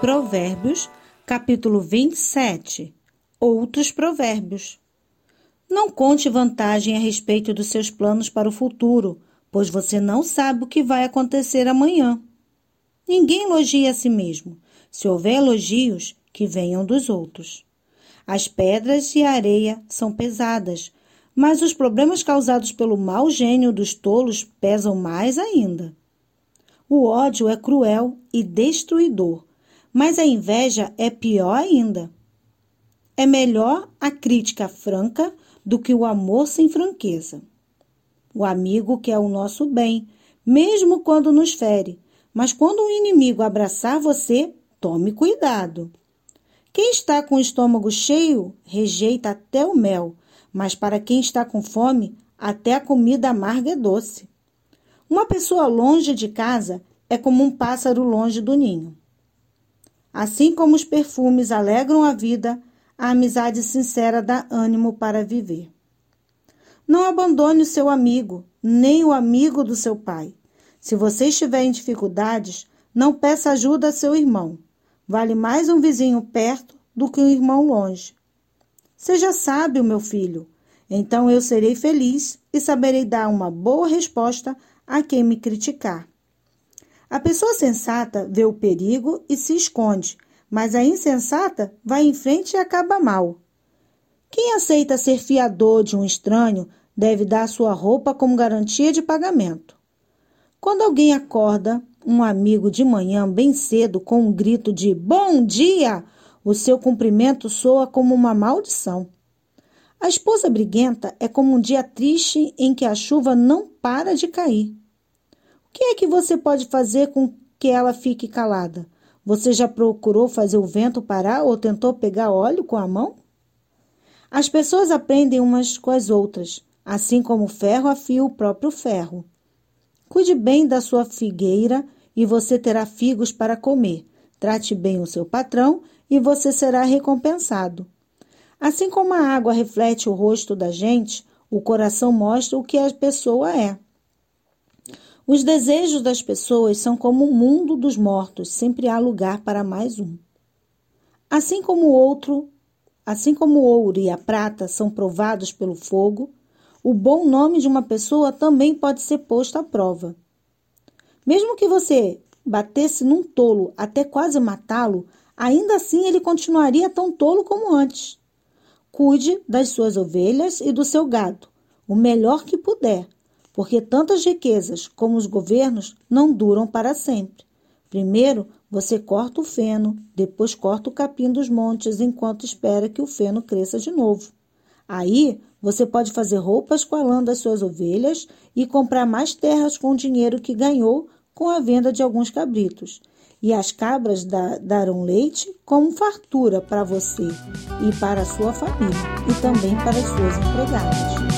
Provérbios, capítulo 27 Outros provérbios. Não conte vantagem a respeito dos seus planos para o futuro, pois você não sabe o que vai acontecer amanhã. Ninguém elogia a si mesmo. Se houver elogios, que venham dos outros. As pedras e a areia são pesadas, mas os problemas causados pelo mau gênio dos tolos pesam mais ainda. O ódio é cruel e destruidor, mas a inveja é pior ainda. É melhor a crítica franca do que o amor sem franqueza. O amigo quer o nosso bem, mesmo quando nos fere, mas quando o inimigo abraçar você, tome cuidado. Quem está com o estômago cheio rejeita até o mel, mas para quem está com fome, até a comida amarga é doce. Uma pessoa longe de casa é como um pássaro longe do ninho. Assim como os perfumes alegram a vida, a amizade sincera dá ânimo para viver. Não abandone o seu amigo, nem o amigo do seu pai. Se você estiver em dificuldades, não peça ajuda a seu irmão. Vale mais um vizinho perto do que um irmão longe. Seja sábio, meu filho. Então eu serei feliz e saberei dar uma boa resposta a quem me criticar. A pessoa sensata vê o perigo e se esconde, mas a insensata vai em frente e acaba mal. Quem aceita ser fiador de um estranho deve dar sua roupa como garantia de pagamento. Quando alguém acorda um amigo de manhã bem cedo com um grito de bom dia, o seu cumprimento soa como uma maldição. A esposa briguenta é como um dia triste em que a chuva não para de cair. O que é que você pode fazer com que ela fique calada? Você já procurou fazer o vento parar ou tentou pegar óleo com a mão? As pessoas aprendem umas com as outras, assim como o ferro afia o próprio ferro. Cuide bem da sua figueira e você terá figos para comer. Trate bem o seu patrão e você será recompensado. Assim como a água reflete o rosto da gente, o coração mostra o que a pessoa é. Os desejos das pessoas são como o mundo dos mortos, sempre há lugar para mais um. Assim como o outro, assim como o ouro e a prata são provados pelo fogo, o bom nome de uma pessoa também pode ser posto à prova. Mesmo que você batesse num tolo até quase matá-lo, ainda assim ele continuaria tão tolo como antes. Cuide das suas ovelhas e do seu gado, o melhor que puder, porque tantas riquezas como os governos não duram para sempre. Primeiro, você corta o feno, depois corta o capim dos montes enquanto espera que o feno cresça de novo. Aí, você pode fazer roupas com a lã das suas ovelhas e comprar mais terras com o dinheiro que ganhou com a venda de alguns cabritos e as cabras da, darão leite como fartura para você e para a sua família, e também para as suas empregadas.